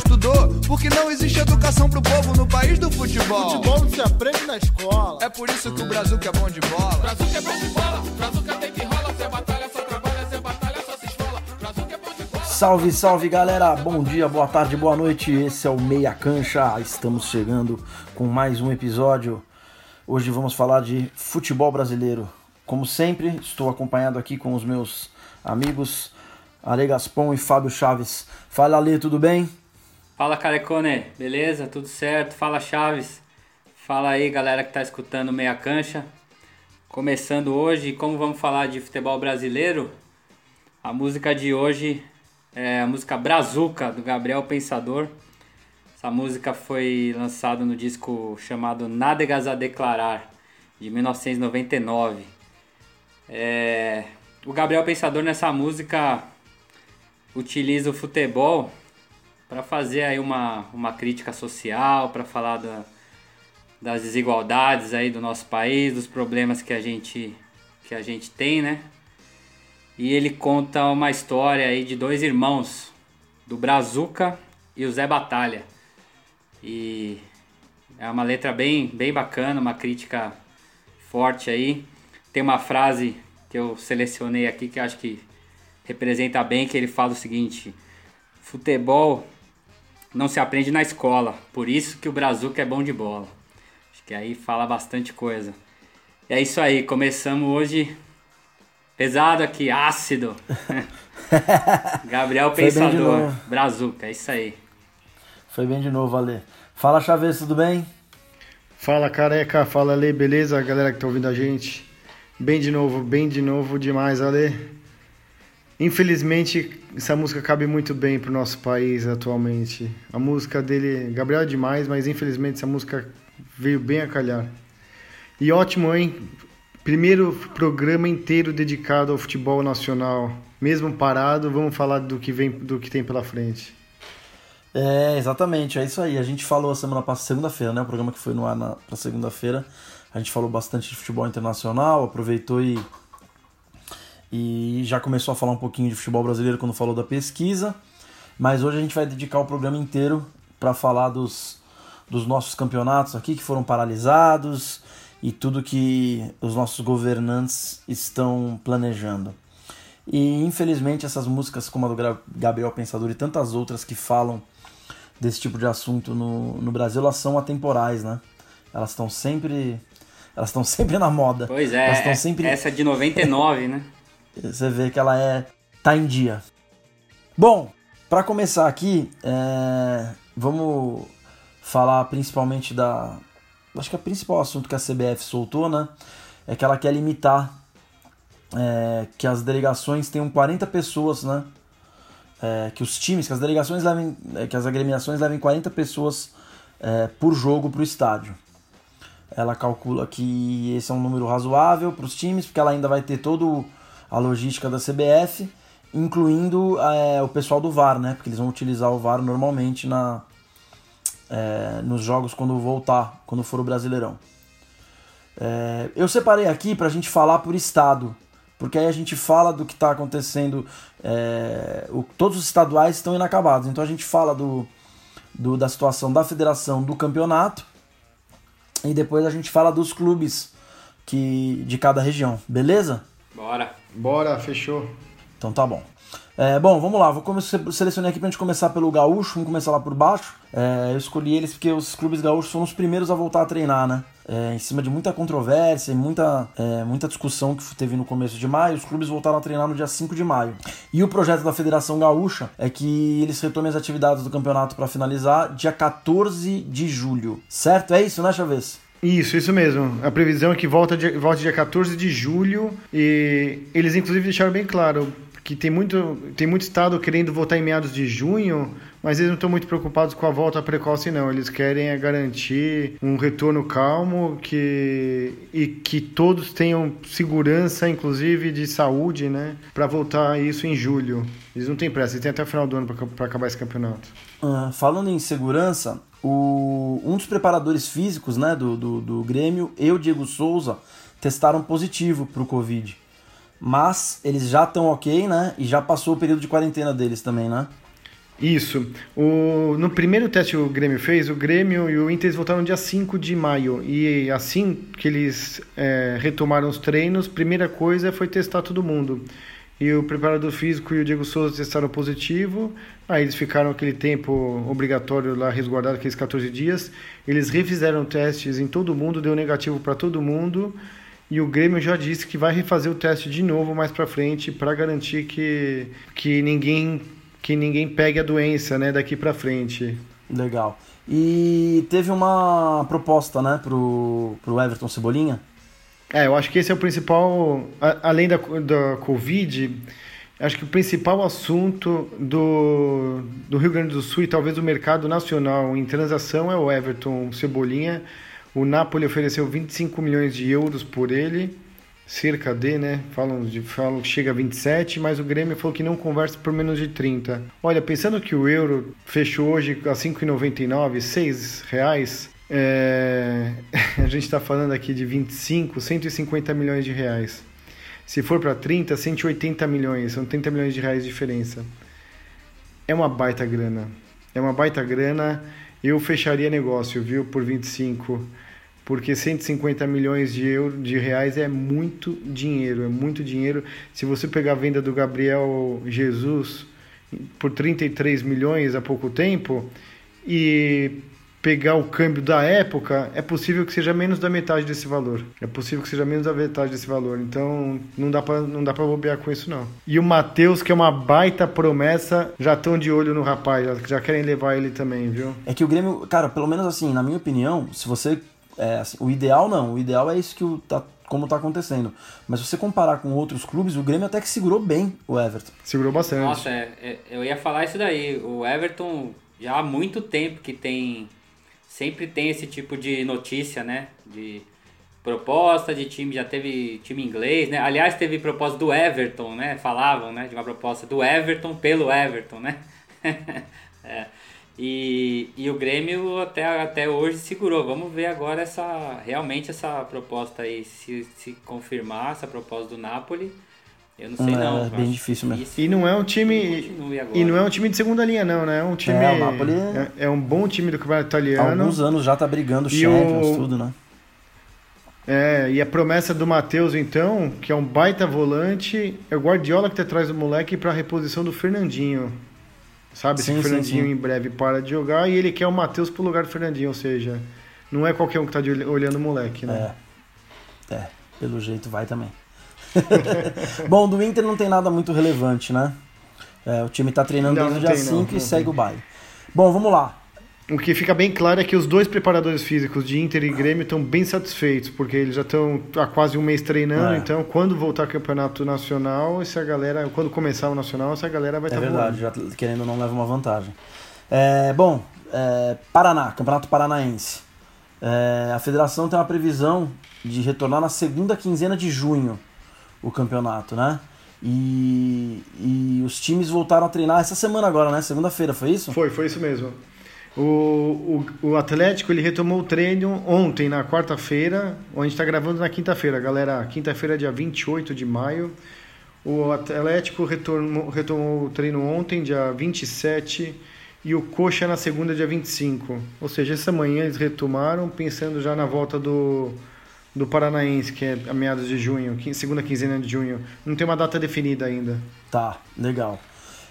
estudou, porque não existe educação pro povo no país do futebol. Futebol não se aprende na escola. É por isso que o Brasil que é bom de bola. Brasil que é bom de bola, Brasil que tem que rola, se é batalha, só trabalha, se é batalha, só se esfola. Brasil que é bom de bola. Salve, salve galera! Bom dia, boa tarde, boa noite. Esse é o Meia Cancha. Estamos chegando com mais um episódio. Hoje vamos falar de futebol brasileiro. Como sempre, estou acompanhado aqui com os meus amigos Ale Gaspon e Fábio Chaves. Fala Ale, tudo bem? Fala Carecone, beleza? Tudo certo? Fala Chaves. Fala aí galera que tá escutando Meia Cancha. Começando hoje, como vamos falar de futebol brasileiro, a música de hoje é a música Brazuca, do Gabriel Pensador. Essa música foi lançada no disco chamado Nádegas a Declarar, de 1999. É... O Gabriel Pensador nessa música utiliza o futebol para fazer aí uma, uma crítica social, para falar da, das desigualdades aí do nosso país, dos problemas que a gente que a gente tem, né? E ele conta uma história aí de dois irmãos, do Brazuca e o Zé Batalha. E é uma letra bem bem bacana, uma crítica forte aí. Tem uma frase que eu selecionei aqui que acho que representa bem que ele fala o seguinte: futebol não se aprende na escola, por isso que o Brazuca é bom de bola. Acho que aí fala bastante coisa. E é isso aí, começamos hoje pesado aqui, ácido. Gabriel Pensador. Brazuca, é isso aí. Foi bem de novo, Ale. Fala Chaves, tudo bem? Fala careca, fala Ale, beleza? Galera que tá ouvindo a gente. Bem de novo, bem de novo demais, Ale. Infelizmente, essa música cabe muito bem pro nosso país atualmente. A música dele, Gabriel é demais, mas infelizmente essa música veio bem a calhar. E ótimo, hein? Primeiro programa inteiro dedicado ao futebol nacional. Mesmo parado, vamos falar do que vem, do que tem pela frente. É, exatamente, é isso aí. A gente falou semana passada, segunda-feira, né? O programa que foi no ar na, pra segunda-feira. A gente falou bastante de futebol internacional, aproveitou e, e já começou a falar um pouquinho de futebol brasileiro quando falou da pesquisa. Mas hoje a gente vai dedicar o programa inteiro para falar dos, dos nossos campeonatos aqui que foram paralisados e tudo que os nossos governantes estão planejando. E infelizmente essas músicas como a do Gabriel Pensador e tantas outras que falam desse tipo de assunto no, no Brasil, elas são atemporais, né? Elas estão sempre elas estão sempre na moda. Pois Elas é, estão sempre essa é de 99, né? Você vê que ela é tá em dia. Bom, para começar aqui, é, vamos falar principalmente da acho que é o principal assunto que a CBF soltou, né? É que ela quer limitar é, que as delegações tenham 40 pessoas, né? É, que os times, que as delegações levem, é, que as agremiações levem 40 pessoas é, por jogo para o estádio. Ela calcula que esse é um número razoável para os times, porque ela ainda vai ter toda a logística da CBF, incluindo é, o pessoal do VAR, né? Porque eles vão utilizar o VAR normalmente na, é, nos jogos quando voltar, quando for o Brasileirão. É, eu separei aqui para a gente falar por estado, porque aí a gente fala do que está acontecendo. o- todos os estaduais estão inacabados, então a gente fala do, do- da situação da federação do campeonato e depois a gente fala dos clubes que de cada região, beleza? Bora. Bora, fechou. Então tá bom. É, bom, vamos lá. Vou começar, selecionei aqui pra gente começar pelo gaúcho. Vamos começar lá por baixo. É, eu escolhi eles porque os clubes gaúchos foram os primeiros a voltar a treinar, né? É, em cima de muita controvérsia e muita, é, muita discussão que teve no começo de maio, os clubes voltaram a treinar no dia 5 de maio. E o projeto da Federação Gaúcha é que eles retomem as atividades do campeonato para finalizar dia 14 de julho. Certo? É isso, né, Chaves? Isso, isso mesmo. A previsão é que volta dia, volta dia 14 de julho e eles inclusive deixaram bem claro que tem muito, tem muito estado querendo votar em meados de junho, mas eles não estão muito preocupados com a volta precoce não. Eles querem é garantir um retorno calmo que e que todos tenham segurança, inclusive de saúde, né, para voltar isso em julho. Eles não têm pressa, eles têm até o final do ano para acabar esse campeonato. Ah, falando em segurança, o, um dos preparadores físicos né, do, do, do Grêmio e o Diego Souza testaram positivo para o Covid. Mas eles já estão ok, né? E já passou o período de quarentena deles também, né? Isso. O, no primeiro teste que o Grêmio fez, o Grêmio e o Inter voltaram dia 5 de maio. E assim que eles é, retomaram os treinos, primeira coisa foi testar todo mundo. E o preparador físico e o Diego Souza testaram positivo. Aí eles ficaram aquele tempo obrigatório lá resguardado, aqueles 14 dias. Eles refizeram testes em todo mundo, deu negativo para todo mundo. E o Grêmio já disse que vai refazer o teste de novo mais para frente para garantir que, que ninguém que ninguém pegue a doença, né, daqui para frente. Legal. E teve uma proposta, né, pro, pro Everton Cebolinha. É, eu acho que esse é o principal, além da, da Covid, acho que o principal assunto do, do Rio Grande do Sul e talvez do mercado nacional em transação é o Everton Cebolinha. O Napoli ofereceu 25 milhões de euros por ele cerca de, né? Falam, de, falam que chega a 27, mas o Grêmio falou que não conversa por menos de 30. Olha, pensando que o euro fechou hoje a 5,99, 6 reais, é... a gente está falando aqui de 25, 150 milhões de reais. Se for para 30, 180 milhões, são 30 milhões de reais de diferença. É uma baita grana. É uma baita grana. Eu fecharia negócio, viu, por 25 porque 150 milhões de, euros, de reais é muito dinheiro, é muito dinheiro. Se você pegar a venda do Gabriel Jesus por 33 milhões há pouco tempo e pegar o câmbio da época, é possível que seja menos da metade desse valor. É possível que seja menos da metade desse valor. Então, não dá para não dá para bobear com isso não. E o Matheus, que é uma baita promessa, já estão de olho no rapaz, já, já querem levar ele também, viu? É que o Grêmio, cara, pelo menos assim, na minha opinião, se você é, assim, o ideal não, o ideal é isso que o, tá, como está acontecendo. Mas se você comparar com outros clubes, o Grêmio até que segurou bem o Everton. Segurou bastante. Nossa, é, é, eu ia falar isso daí. O Everton já há muito tempo que tem. Sempre tem esse tipo de notícia, né? De proposta de time, já teve time inglês, né? Aliás, teve proposta do Everton, né? Falavam, né? De uma proposta do Everton pelo Everton, né? é. E, e o Grêmio até, até hoje segurou. Vamos ver agora essa realmente essa proposta aí, se, se confirmar essa proposta do Napoli. Eu não sei É, não. é bem difícil mesmo. E não é um time e não é um time de segunda linha não, né? É um time É, o Napoli- é, é um bom time do campeonato Há italiano. alguns anos já tá brigando E Champions, o- tudo, né? É, e a promessa do Matheus, então, que é um baita volante, é o Guardiola que tá atrás do moleque para reposição do Fernandinho. Sabe, Sim, se o sim, Fernandinho sim. em breve para de jogar e ele quer o Matheus pro lugar do Fernandinho, ou seja, não é qualquer um que tá olhando o moleque, né? É. É, pelo jeito vai também. Bom, do Inter não tem nada muito relevante, né? É, o time tá treinando Não, desde o dia tem, não, 5 e segue o baile. Bom, vamos lá. O que fica bem claro é que os dois preparadores físicos de Inter e Grêmio estão bem satisfeitos, porque eles já estão há quase um mês treinando, É. então quando voltar ao campeonato nacional, essa galera, quando começar o nacional, essa galera vai É estar verdade, já querendo ou não leva uma vantagem. É, bom, é, Paraná, Campeonato Paranaense. É, a federação tem uma previsão de retornar na segunda quinzena de junho o campeonato, né? E, e os times voltaram a treinar essa semana agora, né? Segunda-feira, foi isso? Foi, foi isso mesmo. O, o, o Atlético ele retomou o treino ontem, na quarta-feira. Gente está gravando na quinta-feira, galera. Quinta-feira, dia 28 de maio. O Atlético retornou, retomou o treino ontem, dia 27. E o Coxa na segunda, dia 25. Ou seja, essa manhã eles retomaram, pensando já na volta do, do Paranaense, que é a meados de junho, segunda quinzena de junho. Não tem uma data definida ainda. Tá, legal.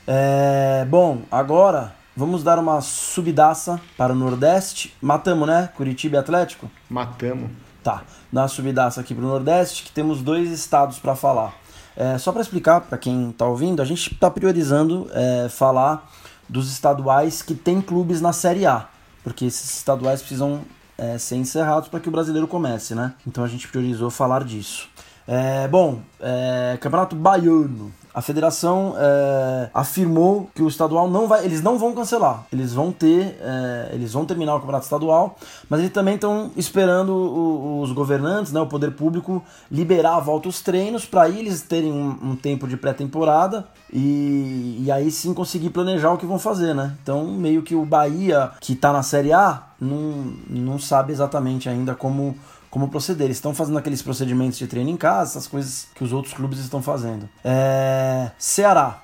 É, bom, agora vamos dar uma subidaça para o Nordeste. Matamos, né? Curitiba e Atlético? Matamos. Tá, dá uma subidaça aqui pro Nordeste, que temos dois estados para falar. É, só para explicar para quem tá ouvindo, a gente tá priorizando é, falar dos estaduais que tem clubes na Série A, porque esses estaduais precisam é, ser encerrados para que o brasileiro comece, né? Então a gente priorizou falar disso. É, bom, é, Campeonato Baiano. A federação é, afirmou que o estadual não vai, eles não vão cancelar, eles vão ter, é, eles vão terminar o campeonato estadual, mas eles também estão esperando o- os governantes, né, o poder público liberar a volta os treinos para eles terem um, um tempo de pré-temporada e, e aí sim conseguir planejar o que vão fazer, né? Então meio que o Bahia que tá na Série A não, não sabe exatamente ainda como como proceder. Eles estão fazendo aqueles procedimentos de treino em casa, essas coisas que os outros clubes estão fazendo. É... Ceará.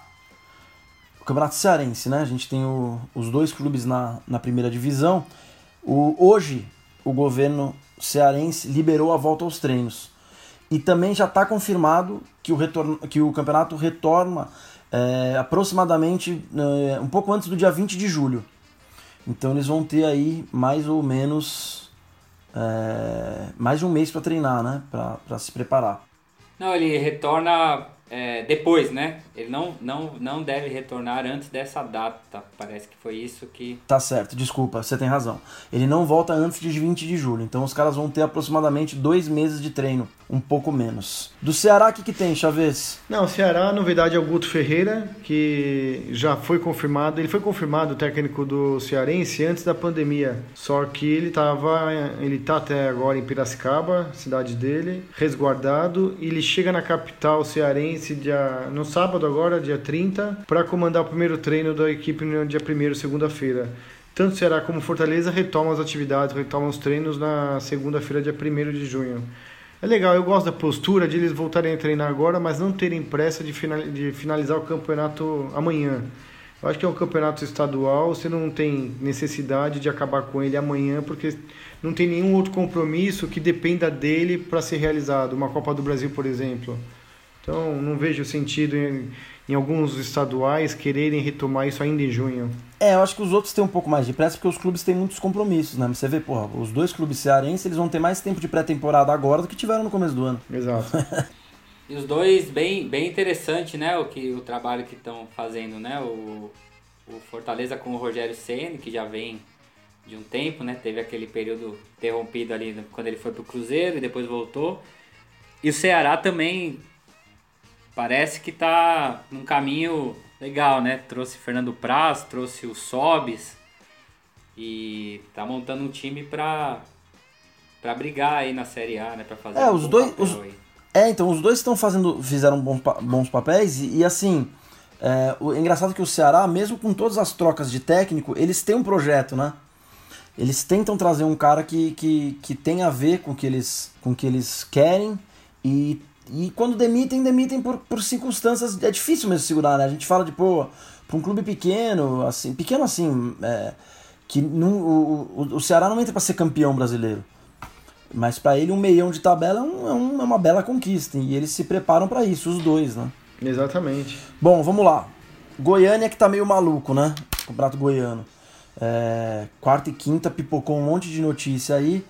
Campeonato Cearense, né? A gente tem o, os dois clubes na, na primeira divisão. O, hoje, o governo cearense liberou a volta aos treinos. E também já está confirmado que o, retorno, que o campeonato retorna é, aproximadamente é, um pouco antes do dia 20 de julho. Então eles vão ter aí mais ou menos é, mais de um mês para treinar, né? Para se preparar. Não, ele retorna é, depois, né? Ele não, não, não deve retornar antes dessa data. Parece que foi isso que. Tá certo, desculpa, você tem razão. Ele não volta antes de 20 de julho. Então os caras vão ter aproximadamente dois meses de treino, um pouco menos. Do Ceará, o que, que tem, Chaves? Não, o Ceará, a novidade é o Guto Ferreira, que já foi confirmado. Ele foi confirmado técnico do Cearense antes da pandemia. Só que ele tava. Ele tá até agora em Piracicaba, cidade dele, resguardado. E ele chega na capital cearense dia, no sábado agora, dia 30, para comandar o primeiro treino da equipe no dia 1 segunda-feira. Tanto Ceará como Fortaleza retomam as atividades, retomam os treinos na segunda-feira, dia 1 de junho. É legal, eu gosto da postura de eles voltarem a treinar agora, mas não terem pressa de finalizar o campeonato amanhã. Eu acho que é um campeonato estadual, você não tem necessidade de acabar com ele amanhã, porque não tem nenhum outro compromisso que dependa dele para ser realizado. Uma Copa do Brasil, por exemplo. Então, não vejo sentido em, em, alguns estaduais quererem retomar isso ainda em junho. É, eu acho que os outros têm um pouco mais de pressa porque os clubes têm muitos compromissos, né? Você vê, porra, os dois clubes cearenses eles vão ter mais tempo de pré-temporada agora do que tiveram no começo do ano. Exato. e os dois, bem, bem interessante, né? O, que, o trabalho que estão fazendo, né? O, o Fortaleza com o Rogério Senna, que já vem de um tempo, né? Teve aquele período interrompido ali quando ele foi pro Cruzeiro e depois voltou. E o Ceará também parece que tá num caminho legal, né? Trouxe Fernando Praz, trouxe o Sobis e tá montando um time pra, pra brigar aí na Série A, né? Pra fazer é, um os dois, os, É, então, os dois estão fazendo, fizeram bons, bons papéis e, e assim, é, o, é engraçado que o Ceará, mesmo com todas as trocas de técnico, eles têm um projeto, né? Eles tentam trazer um cara que, que, que tem a ver com o que eles, com o que eles querem e e quando demitem, demitem por, por circunstâncias. É difícil mesmo segurar, né? A gente fala de, pô, para um clube pequeno, assim, pequeno assim, é, que não, o, o, o Ceará não entra para ser campeão brasileiro. Mas para ele, um meião de tabela é, um, é, um, é uma bela conquista. E eles se preparam para isso, os dois, né? Exatamente. Bom, vamos lá. Goiânia que tá meio maluco, né? O Campeonato Goiano. É, quarta e quinta pipocou um monte de notícia aí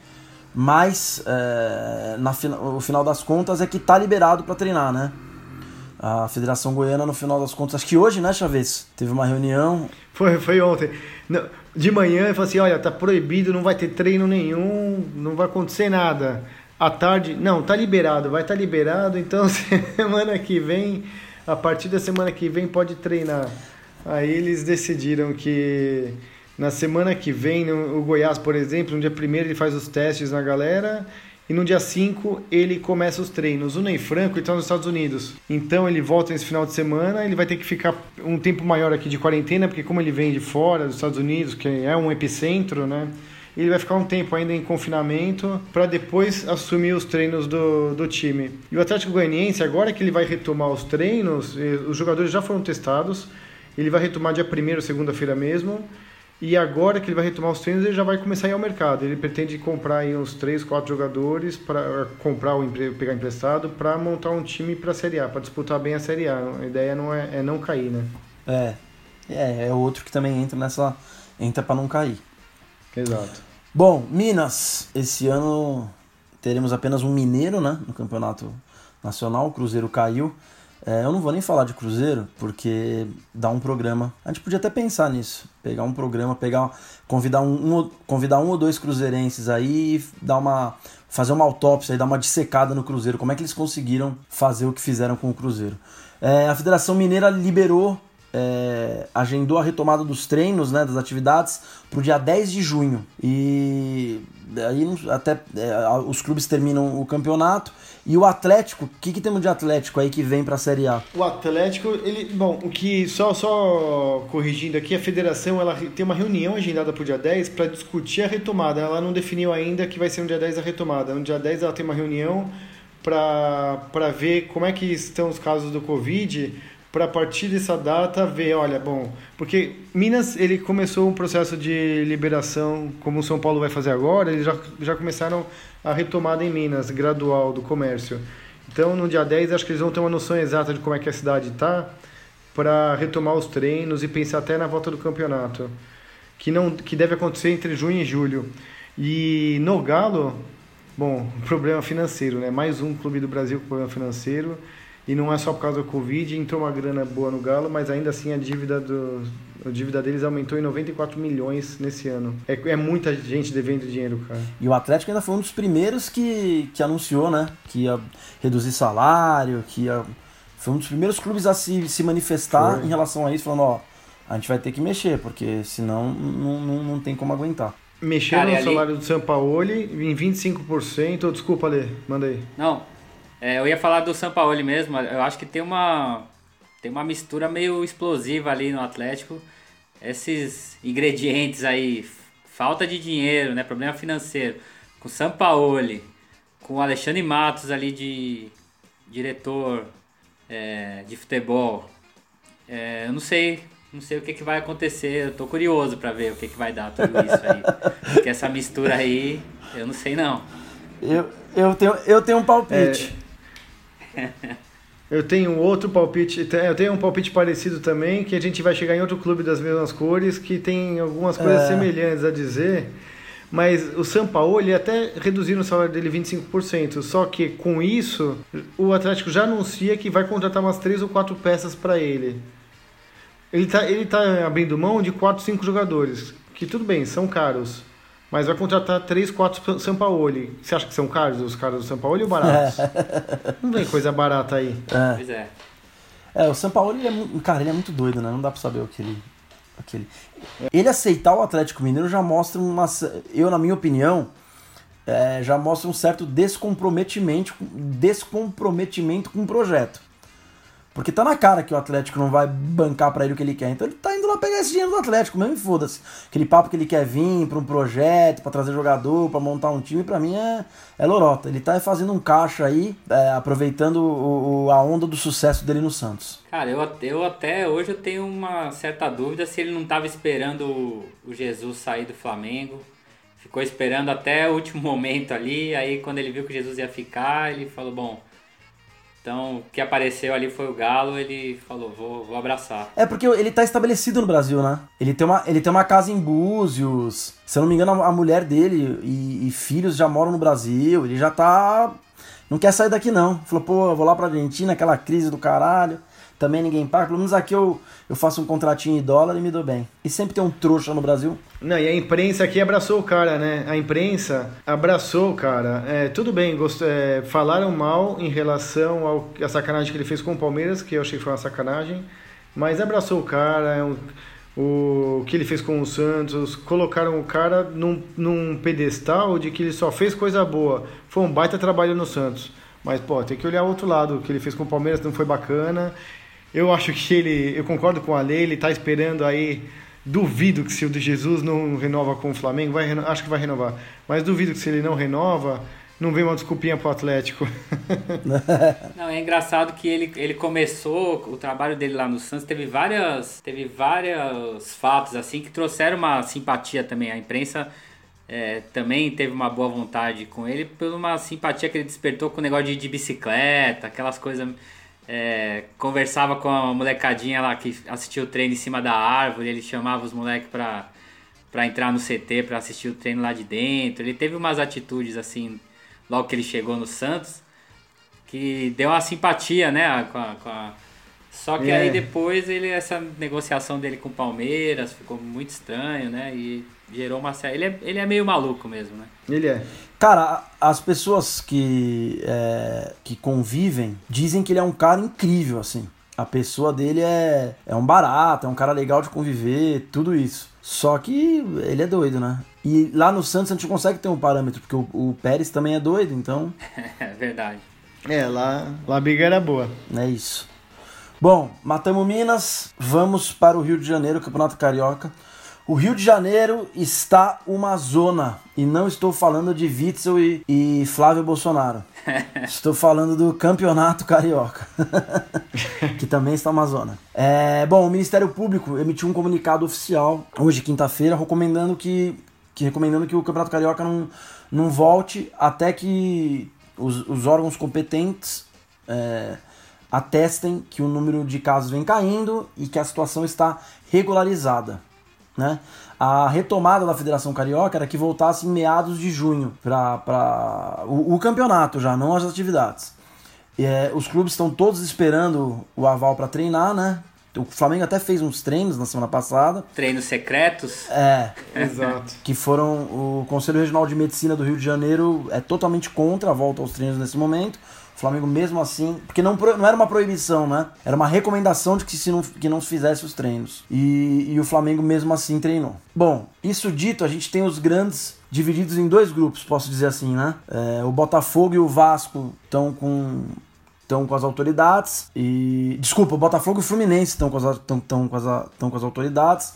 mas é, na, o final das contas é que tá liberado para treinar, né? A Federação Goiana, no final das contas, acho que hoje, né, Chaves? Teve uma reunião. Foi, foi ontem. De manhã, ele falou assim: olha, tá proibido, não vai ter treino nenhum, não vai acontecer nada. À tarde, não, tá liberado, vai estar tá liberado, então semana que vem, a partir da semana que vem, pode treinar. Aí eles decidiram que na semana que vem, no, o Goiás, por exemplo, no dia 1 ele faz os testes na galera e no dia 5 ele começa os treinos. O Ney Franco está nos Estados Unidos. Então ele volta nesse final de semana, ele vai ter que ficar um tempo maior aqui de quarentena, porque como ele vem de fora dos Estados Unidos, que é um epicentro, né? Ele vai ficar um tempo ainda em confinamento para depois assumir os treinos do, do time. E o Atlético Goianiense, agora que ele vai retomar os treinos, eh, os jogadores já foram testados, ele vai retomar dia 1 segunda-feira mesmo. E agora que ele vai retomar os treinos, ele já vai começar a ir ao mercado. Ele pretende comprar aí uns 3, 4 jogadores para comprar ou pegar emprestado para montar um time para a Série A, para disputar bem a Série A. A ideia não é, é não cair, né? É. É, é outro que também entra nessa entra para não cair. Exato. Bom, Minas, esse ano teremos apenas um mineiro, né, no Campeonato Nacional, o Cruzeiro caiu. É, eu não vou nem falar de Cruzeiro, porque dá um programa. A gente podia até pensar nisso. Pegar um programa, pegar, convidar um, um convidar um ou dois cruzeirenses aí e dar uma. fazer uma autópsia e dar uma dissecada no Cruzeiro. Como é que eles conseguiram fazer o que fizeram com o Cruzeiro? É, a Federação Mineira liberou, é, agendou a retomada dos treinos, né, das atividades, para o dia 10 de junho. E aí até é, os clubes terminam o campeonato e o Atlético, o que, que temos de Atlético aí que vem para a Série A? O Atlético, ele, bom, o que só só corrigindo aqui, a federação ela tem uma reunião agendada para o dia 10 para discutir a retomada. Ela não definiu ainda que vai ser no dia 10 a retomada. No dia 10 ela tem uma reunião para ver como é que estão os casos do Covid para partir dessa data ver, olha, bom, porque Minas ele começou um processo de liberação, como o São Paulo vai fazer agora, eles já, já começaram a retomada em Minas, gradual do comércio. Então, no dia 10, acho que eles vão ter uma noção exata de como é que a cidade está para retomar os treinos e pensar até na volta do campeonato, que não que deve acontecer entre junho e julho. E no Galo, bom, problema financeiro, né? Mais um clube do Brasil com problema financeiro. E não é só por causa do Covid, entrou uma grana boa no Galo, mas ainda assim a dívida, do, a dívida deles aumentou em 94 milhões nesse ano. É, é muita gente devendo dinheiro, cara. E o Atlético ainda foi um dos primeiros que, que anunciou, né? Que ia reduzir salário, que ia. Foi um dos primeiros clubes a se, se manifestar Foi. em relação a isso, falando, ó, a gente vai ter que mexer, porque senão não, não, não tem como aguentar. Mexeram Cara, no ali- salário do Sampaoli em 25%. Desculpa, Lê, manda aí. Não, é, eu ia falar do Sampaoli mesmo. Eu acho que tem uma tem uma mistura meio explosiva ali no Atlético. Esses ingredientes aí, falta de dinheiro, né, problema financeiro, com Sampaoli, com o Alexandre Matos ali de diretor é, de futebol. É, eu não sei, não sei o que, que vai acontecer. Eu tô curioso pra ver o que, que vai dar tudo isso aí. Porque essa mistura aí, eu não sei não. Eu, eu, tenho, eu tenho um palpite. Eu tenho outro palpite, te- eu tenho um palpite parecido também, que a gente vai chegar em outro clube das mesmas cores, que tem algumas coisas É. semelhantes a dizer, mas o Sampaoli até reduziram o salário dele 25%, só que com isso, o Atlético já anuncia que vai contratar umas três ou quatro peças para ele. Ele tá, ele tá abrindo mão de quatro, cinco jogadores, que tudo bem, são caros, mas vai contratar três, quatro Sampaoli. Você acha que são caros os caras do Sampaoli ou baratos? Não vem coisa barata aí. Pois é. É, o Sampaoli, ele é, cara, ele é muito doido, né? Não dá pra saber o que ele... o que ele... ele aceitar o Atlético Mineiro já mostra uma... Eu, na minha opinião, é, já mostra um certo descomprometimento, descomprometimento com o projeto. Porque tá na cara que o Atlético não vai bancar pra ele o que ele quer. Então ele tá indo lá pegar esse dinheiro do Atlético, mesmo e foda-se. Aquele papo que ele quer vir pra um projeto, pra trazer jogador, pra montar um time, pra mim é, é lorota. Ele tá fazendo um caixa aí, é, aproveitando o- o- a onda do sucesso dele no Santos. Cara, eu, eu até hoje eu tenho uma certa dúvida se ele não estava esperando o, o Jesus sair do Flamengo. Ficou esperando até o último momento ali, aí quando ele viu que o Jesus ia ficar, ele falou, bom, então o que apareceu ali foi o Galo, ele falou, vou, vou abraçar. É porque ele tá estabelecido no Brasil, né? Ele tem uma, ele tem uma casa em Búzios. Se eu não me engano, a mulher dele e, e filhos já moram no Brasil. Ele já tá. Não quer sair daqui, não. Falou, pô, eu vou lá pra Argentina, aquela crise do caralho. Também ninguém paga. Pelo menos aqui eu, eu faço um contratinho em dólar e me dou bem. E sempre tem um trouxa no Brasil. Não, e a imprensa aqui abraçou o cara, né? A imprensa abraçou o cara. É, tudo bem, gost... é, falaram mal em relação ao... à sacanagem que ele fez com o Palmeiras, que eu achei que foi uma sacanagem, mas abraçou o cara, é um- o que ele fez com o Santos, colocaram o cara num, num pedestal de que ele só fez coisa boa. Foi um baita trabalho no Santos. Mas, pô, tem que olhar o outro lado. O que ele fez com o Palmeiras não foi bacana. Eu acho que ele, eu concordo com a lei, ele tá esperando aí. Duvido que se o de Jesus não renova com o Flamengo, vai, acho que vai renovar. Mas duvido que se ele não renova, não vem uma desculpinha pro Atlético. Não, é engraçado que ele, ele começou, o trabalho dele lá no Santos teve várias, teve vários fatos assim que trouxeram uma simpatia também. A imprensa é, também teve uma boa vontade com ele por uma simpatia que ele despertou com o negócio de, de bicicleta, aquelas coisas. é, conversava com a molecadinha lá que assistia o treino em cima da árvore, ele chamava os moleques pra, pra entrar no CT pra assistir o treino lá de dentro. Ele teve umas atitudes assim, logo que ele chegou no Santos, que deu uma simpatia, né? Com a, com a- Só que É. aí depois ele essa negociação dele com o Palmeiras ficou muito estranho, né? E gerou uma série. Ele é, ele é meio maluco mesmo, né? Ele é. Cara, as pessoas que, é, que convivem dizem que ele é um cara incrível, assim. A pessoa dele é, é um barato, é um cara legal de conviver, tudo isso. Só que ele é doido, né? E lá no Santos a gente consegue ter um parâmetro, porque o, o Pérez também é doido, então É verdade. É, lá, lá a briga era boa. é isso. Bom, matamos Minas, vamos para o Rio de Janeiro, Campeonato Carioca. O Rio de Janeiro está uma zona. E não estou falando de Witzel e, e Flávio Bolsonaro. estou falando do Campeonato Carioca. que também está uma zona. É, bom, o Ministério Público emitiu um comunicado oficial hoje, quinta-feira, recomendando que, que, recomendando que o Campeonato Carioca não, não volte até que os, os órgãos competentes é, atestem que o número de casos vem caindo e que a situação está regularizada. Né? A retomada da Federação Carioca era que voltasse em meados de junho para o, o campeonato já, não as atividades. É, os clubes estão todos esperando o aval para treinar, né? O Flamengo até fez uns treinos na semana passada. Treinos secretos. É, Exato. que foram o Conselho Regional de Medicina do Rio de Janeiro é totalmente contra a volta aos treinos nesse momento. O Flamengo mesmo assim, porque não, não era uma proibição, né? Era uma recomendação de que se não, que não se fizesse os treinos. E, e o Flamengo mesmo assim treinou. Bom, isso dito, a gente tem os grandes divididos em dois grupos, posso dizer assim, né? É, o Botafogo e o Vasco estão com estão com as autoridades e desculpa, o Botafogo e o Fluminense estão com as estão, estão com as estão com as autoridades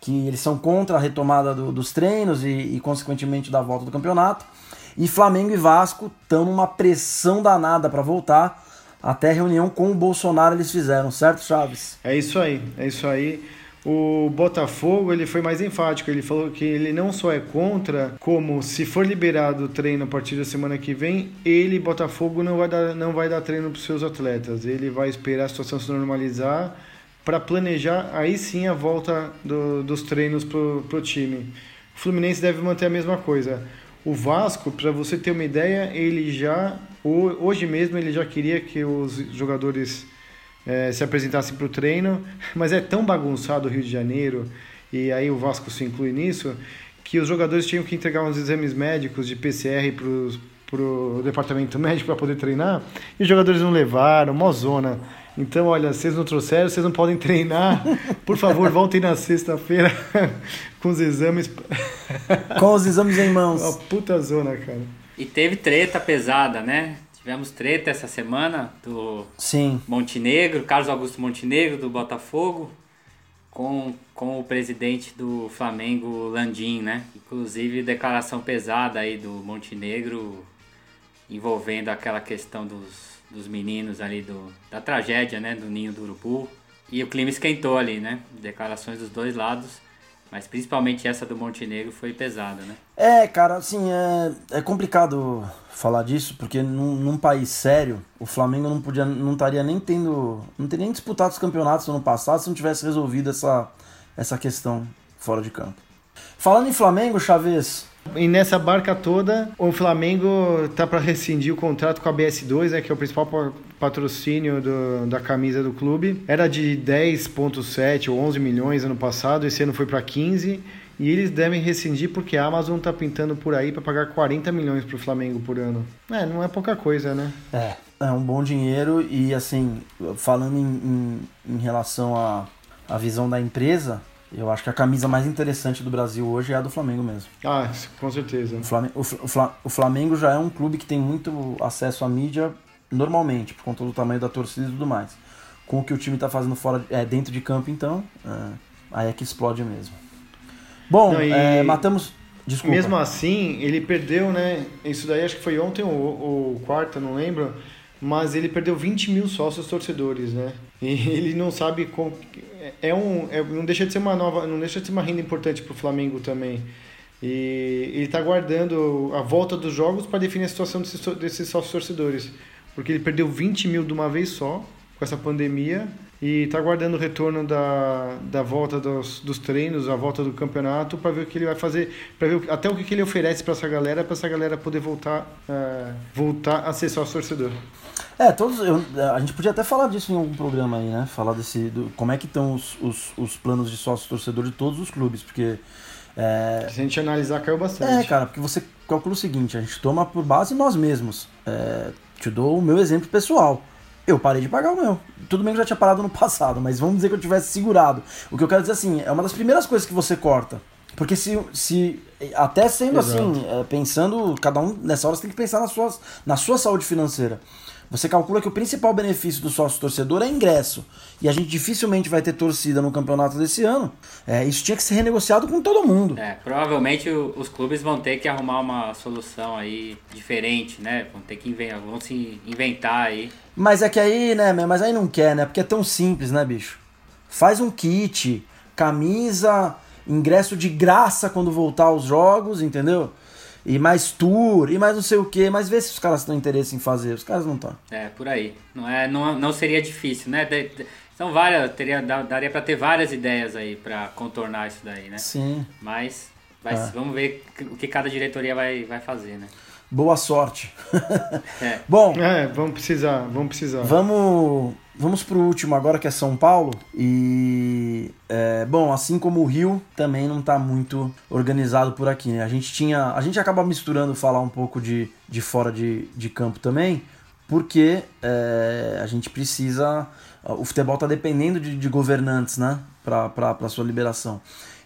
que eles são contra a retomada do- dos treinos e, e, consequentemente da volta do campeonato. E Flamengo e Vasco estão numa pressão danada para voltar. Até a reunião com o Bolsonaro eles fizeram, certo, Chaves? É isso aí, é isso aí. O Botafogo ele foi mais enfático. Ele falou que ele não só é contra, como se for liberado o treino a partir da semana que vem, ele Botafogo não vai dar, não vai dar treino para os seus atletas. Ele vai esperar a situação se normalizar para planejar aí sim a volta do- dos treinos pro, pro time. O Fluminense deve manter a mesma coisa. O Vasco, para você ter uma ideia, ele já ho- hoje mesmo ele já queria que os jogadores eh, se apresentassem para o treino, mas é tão bagunçado o Rio de Janeiro e aí o Vasco se inclui nisso que os jogadores tinham que entregar uns exames médicos de PCR para o departamento médico para poder treinar e os jogadores não levaram, mó zona. Então, olha, vocês não trouxeram, vocês não podem treinar. Por favor, voltem na sexta-feira com os exames. Com os exames em mãos. Uma puta zona, cara. E teve treta pesada, né? Tivemos treta essa semana do Sim. Montenegro, Carlos Augusto Montenegro, do Botafogo, com, com o presidente do Flamengo, Landim, né? Inclusive declaração pesada aí do Montenegro envolvendo aquela questão dos, dos meninos ali, do, da tragédia, né? Do Ninho do Urubu. E o clima esquentou ali, né? Declarações dos dois lados, mas principalmente essa do Montenegro foi pesada, né? É, cara, assim, é, é complicado falar disso, porque num, num país sério, o Flamengo não podia, não estaria nem tendo, não teria nem disputado os campeonatos no ano passado se não tivesse resolvido essa, essa questão fora de campo. Falando em Flamengo, Chaves, E nessa barca toda, o Flamengo tá para rescindir o contrato com a BS2, né, que é o principal pa- patrocínio do- da camisa do clube. Era de 10,7 ou 11 milhões ano passado, esse ano foi para 15. E eles devem rescindir porque a Amazon tá pintando por aí para pagar 40 milhões pro Flamengo por ano. É, não é pouca coisa, né? é, é um bom dinheiro e assim, falando em, em, em relação à, à visão da empresa, eu acho que a camisa mais interessante do Brasil hoje é a do Flamengo mesmo. Ah, com certeza. O Flamengo, o, Fla- o Fla- o Flamengo já é um clube que tem muito acesso à mídia normalmente, por conta do tamanho da torcida e tudo mais. Com o que o time está fazendo fora, é, dentro de campo, então, é, aí é que explode mesmo. Bom, Não, e- é, matamos. Desculpa. Mesmo assim, ele perdeu, né? Isso daí acho que foi ontem ou, ou quarta, não lembro. Mas ele perdeu 20 mil sócios torcedores, né? E ele não sabe como. É um, é- não deixa de ser uma nova. Não deixa de ser uma renda importante para o Flamengo também. E ele está aguardando a volta dos jogos para definir a situação desses, desses sócios torcedores. Porque ele perdeu 20 mil de uma vez só, com essa pandemia, e está aguardando o retorno da, da volta dos, dos treinos, a volta do campeonato, para ver o que ele vai fazer, para ver até o que, que ele oferece para essa galera, para essa galera poder voltar, eh, voltar a ser sócio torcedor. É, todos. eu- a gente podia até falar disso em algum programa aí, né? Falar desse. Do, como é que estão os, os, os planos de sócio torcedor de todos os clubes, porque. É, Se a gente analisar, caiu bastante. É, cara, porque você calcula o seguinte, a gente toma por base nós mesmos. É, te dou o meu exemplo pessoal. Eu parei de pagar o meu. Tudo bem que eu já tinha parado no passado, mas vamos dizer que eu tivesse segurado. O que eu quero dizer assim, é uma das primeiras coisas que você corta. Porque se, se até sendo Exato. assim, é, pensando, cada um nessa hora você tem que pensar nas suas, na sua saúde financeira. Você calcula que o principal benefício do sócio torcedor é ingresso. E a gente dificilmente vai ter torcida no campeonato desse ano. É, isso tinha que ser renegociado com todo mundo. É, provavelmente os clubes vão ter que arrumar uma solução aí diferente, né? Vão ter que inventar, vão se inventar aí. Mas é que aí, né, mas aí não quer, né? Porque é tão simples, né, bicho? Faz um kit, camisa, ingresso de graça quando voltar aos jogos, entendeu? E mais tour, e mais não sei o que, mas vê se os caras têm interesse em fazer. Os caras não estão. É, por aí. Não, é, não, não seria difícil, né? De- de- são várias, teria, daria pra ter várias ideias aí pra contornar isso daí, né? Sim. Mas vai- É. vamos ver o que cada diretoria vai, vai fazer, né? Boa sorte. É. Bom, É, vamos precisar, vamos precisar. Vamos, vamos pro último agora, que é São Paulo. E, é, bom, assim como o Rio, também não tá muito organizado por aqui, né? A gente tinha... A gente acaba misturando falar um pouco de, de fora de, de campo também, porque é, a gente precisa... O futebol tá dependendo de, de governantes, né? Pra sua liberação.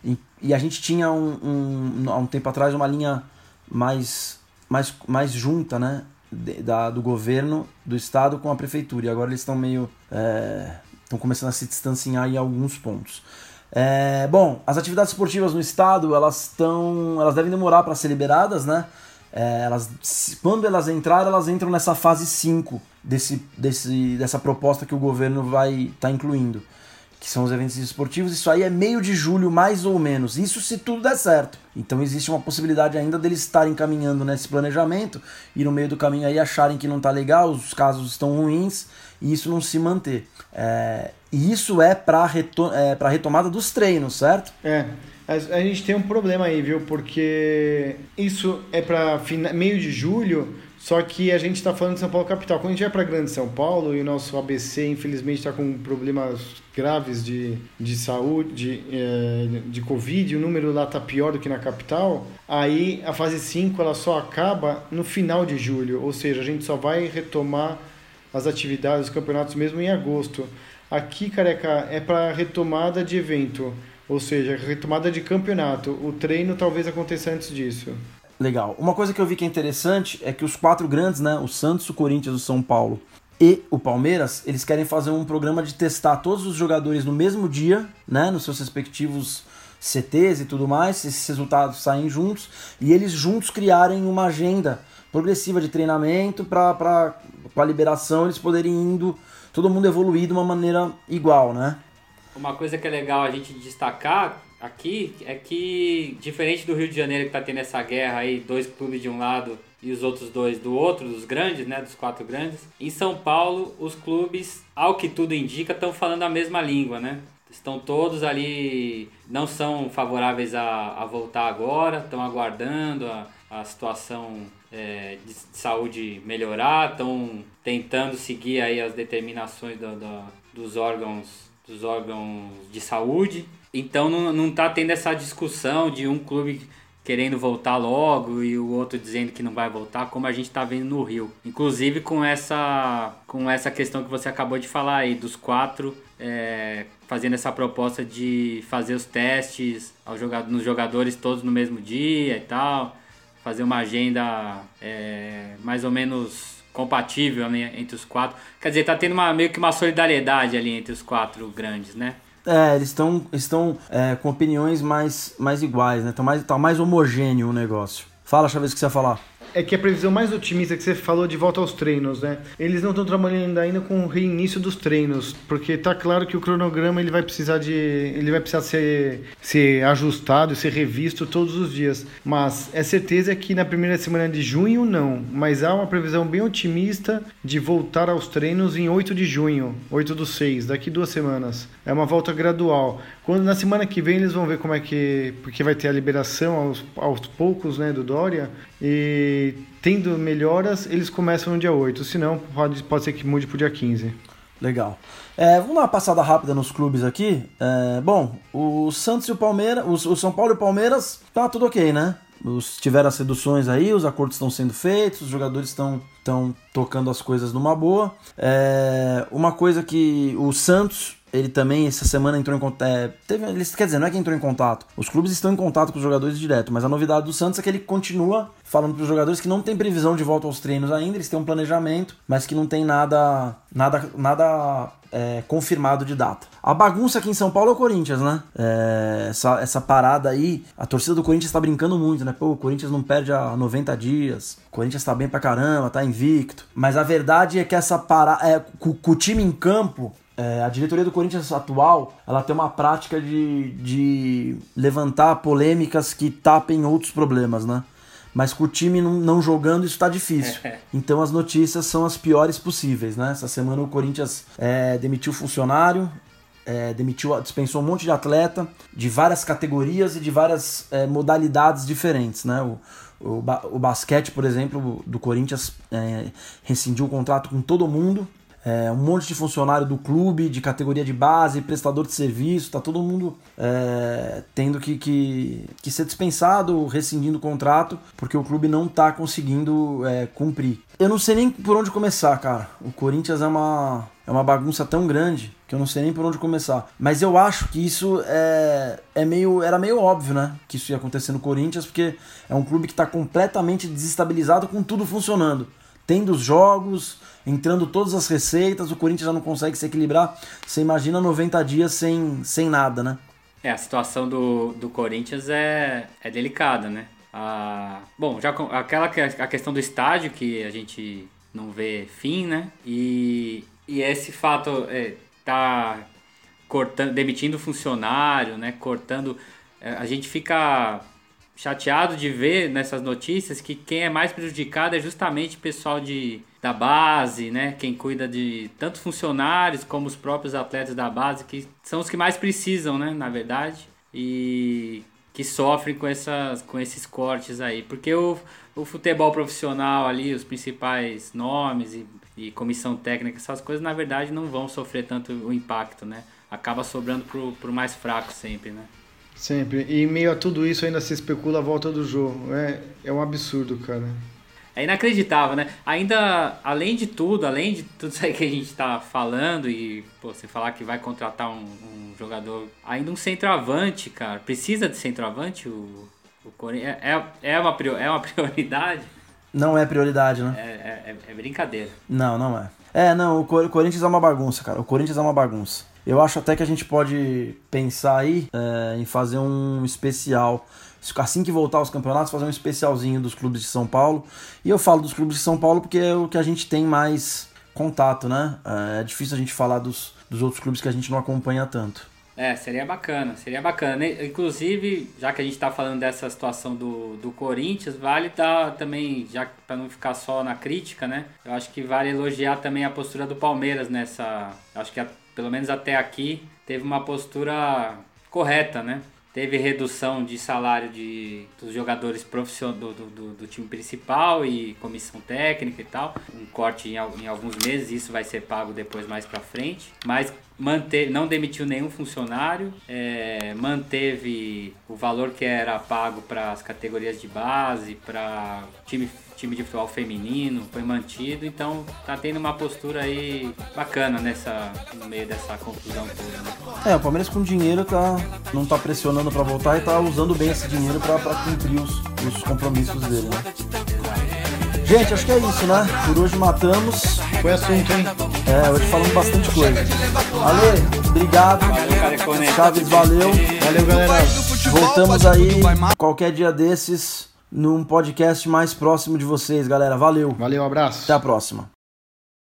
E, e a gente tinha, um, um, há um tempo atrás, uma linha mais, mais, mais junta, né? Da, do governo do estado com a prefeitura. E agora eles estão meio. estão começando a se distanciar em alguns pontos. É, bom, as atividades esportivas no estado elas estão. elas devem demorar para ser liberadas, né? É, elas, quando elas entrarem, elas entram nessa fase 5 desse, desse, dessa proposta que o governo vai estar incluindo, que são os eventos esportivos. Isso aí é meio de julho, mais ou menos. Isso se tudo der certo. Então existe uma possibilidade ainda deles estarem caminhando nesse planejamento e no meio do caminho aí acharem que não tá legal, os casos estão ruins e isso não se manter. É, e isso é para reto é, pra retomada dos treinos, certo? É, a, a gente tem um problema aí, viu? Porque isso é para meio de julho, só que a gente está falando de São Paulo capital. Quando a gente vai para Grande São Paulo e o nosso ABC, infelizmente, está com problemas graves de, de saúde, de, eh, de Covid, o número lá tá pior do que na capital, aí a fase 5 ela só acaba no final de julho, ou seja, a gente só vai retomar as atividades, os campeonatos mesmo em agosto. Aqui, careca, é para retomada de evento, ou seja, retomada de campeonato. O treino talvez aconteça antes disso. Legal. Uma coisa que eu vi que é interessante é que os quatro grandes, né, o Santos, o Corinthians, o São Paulo e o Palmeiras, eles querem fazer um programa de testar todos os jogadores no mesmo dia, né, nos seus respectivos CTs e tudo mais, esses resultados saem juntos e eles juntos criarem uma agenda progressiva de treinamento para a liberação eles poderem indo todo mundo evoluir de uma maneira igual, né? Uma coisa que é legal a gente destacar aqui é que, diferente do Rio de Janeiro que tá tendo essa guerra aí, dois clubes de um lado e os outros dois do outro, dos grandes, né, dos quatro grandes, em São Paulo os clubes, ao que tudo indica, estão falando a mesma língua, né? Estão todos ali, não são favoráveis a, a voltar agora, estão aguardando a, a situação é, de, de saúde melhorar, estão tentando seguir aí as determinações do- do- dos órgãos dos órgãos de saúde. Então não, não tá tendo essa discussão de um clube querendo voltar logo e o outro dizendo que não vai voltar, como a gente tá vendo no Rio. Inclusive com essa com essa questão que você acabou de falar aí dos quatro é, fazendo essa proposta de fazer os testes ao jogador, nos jogadores todos no mesmo dia e tal, fazer uma agenda é, mais ou menos compatível né, entre os quatro. Quer dizer, tá tendo uma, meio que uma solidariedade ali entre os quatro grandes, né? É, eles estão estão é, com opiniões mais, mais iguais, né? Tá mais, tá mais homogêneo o negócio. Fala, Chaves, o que você ia falar? É que a previsão mais otimista que você falou de volta aos treinos, né? Eles não estão trabalhando ainda com o reinício dos treinos, porque tá claro que o cronograma ele vai precisar de, ele vai precisar ser, ser ajustado, ser revisto todos os dias. Mas é certeza que na primeira semana de junho não, mas há uma previsão bem otimista de voltar aos treinos em 8 de junho, 8 do 6, daqui duas semanas. É uma volta gradual. Quando na semana que vem eles vão ver como é que, porque vai ter a liberação aos, aos poucos, né, do Dória e tendo melhoras, eles começam no dia 8, senão pode, pode ser que mude pro dia 15. Legal. É, vamos dar uma passada rápida nos clubes aqui. É, bom, o Santos e o Palmeiras, o, o São Paulo e o Palmeiras, tá tudo ok, né? Os, tiveram as reduções aí, os acordos estão sendo feitos, os jogadores estão estão tocando as coisas numa boa. É, uma coisa que o Santos ele também essa semana entrou em contato. É, teve, eles, quer dizer, não é que entrou em contato. Os clubes estão em contato com os jogadores direto, mas a novidade do Santos é que ele continua falando para os jogadores que não tem previsão de volta aos treinos ainda, eles têm um planejamento, mas que não tem nada, nada, nada é, confirmado de data. A bagunça aqui em São Paulo é o Corinthians, né? É, essa, essa parada aí, a torcida do Corinthians tá brincando muito, né? Pô, o Corinthians não perde há 90 dias, o Corinthians tá bem pra caramba, tá invicto. Mas a verdade é que essa parada, é, com, com o time em campo, é, a diretoria do Corinthians atual, ela tem uma prática de, de levantar polêmicas que tapem outros problemas, né? Mas com o time não, não jogando, isso tá difícil. Então as notícias são as piores possíveis, né? Essa semana o Corinthians é, demitiu funcionário, é, demitiu, dispensou um monte de atleta de várias categorias e de várias é, modalidades diferentes, né? O, o, o, basquete, por exemplo, do Corinthians é, rescindiu o contrato com todo mundo. É, um monte de funcionário do clube, de categoria de base, prestador de serviço, tá todo mundo é, tendo que, que, que, ser dispensado, rescindindo o contrato, porque o clube não tá conseguindo é, cumprir. Eu não sei nem por onde começar, cara. O Corinthians é uma, é uma bagunça tão grande que eu não sei nem por onde começar. Mas eu acho que isso é, é meio, era meio óbvio, né? Que isso ia acontecer no Corinthians, porque é um clube que está completamente desestabilizado com tudo funcionando. Tendo os jogos, entrando todas as receitas, o Corinthians já não consegue se equilibrar. Você imagina 90 dias sem, sem nada, né? É, a situação do, do Corinthians é, é delicada, né? Ah, bom, já aquela a questão do estádio que a gente não vê fim, né? E, e esse fato é, tá cortando, demitindo funcionário, né? Cortando, é, a gente fica chateado de ver nessas notícias que quem é mais prejudicado é justamente o pessoal de, da base, né? Quem cuida de tanto funcionários como os próprios atletas da base, que são os que mais precisam, né? Na verdade. E que sofrem com, essas, com esses cortes aí. Porque o, o futebol profissional ali, os principais nomes e, e comissão técnica, essas coisas, na verdade, não vão sofrer tanto o impacto, né? Acaba sobrando pro, pro mais fraco sempre, né? Sempre. E em meio a tudo isso ainda se especula a volta do jogo. É, é um absurdo, cara. É inacreditável, né? Ainda, além de tudo, além de tudo isso aí que a gente tá falando e pô, você falar que vai contratar um, um jogador, ainda um centroavante, cara. Precisa de centroavante o, o Corinthians? É, é, é, uma, é uma prioridade? Não é prioridade, né? É, é, é brincadeira. Não, não é. É, não, o Corinthians é uma bagunça, cara. O Corinthians é uma bagunça. Eu acho até que a gente pode pensar aí é, em fazer um especial. Assim que voltar aos campeonatos, fazer um especialzinho dos clubes de São Paulo. E eu falo dos clubes de São Paulo porque é o que a gente tem mais contato, né? É difícil a gente falar dos, dos outros clubes que a gente não acompanha tanto. É, seria bacana, seria bacana. Inclusive, já que a gente está falando dessa situação do, do Corinthians, vale dar também, já para não ficar só na crítica, né? Eu acho que vale elogiar também a postura do Palmeiras nessa. Acho que a, pelo menos até aqui teve uma postura correta, né? Teve redução de salário de, dos jogadores profissionais do, do, do, time principal e comissão técnica e tal. Um corte em, em alguns meses, isso vai ser pago depois mais para frente. Mas manteve, não demitiu nenhum funcionário, é, manteve o valor que era pago para as categorias de base, para time time de futebol feminino, foi mantido, então tá tendo uma postura aí bacana nessa no meio dessa confusão toda. Né? É, o Palmeiras com dinheiro tá não tá pressionando para voltar e tá usando bem esse dinheiro para cumprir os, os compromissos dele, né? Gente, acho que é isso, né? Por hoje matamos. Foi assunto, hein? É, hoje falamos bastante coisa. Ale, obrigado. Valeu. Chaves, valeu. Valeu, galera. Voltamos aí qualquer dia desses num podcast mais próximo de vocês, galera. Valeu. Valeu, um abraço. Até a próxima.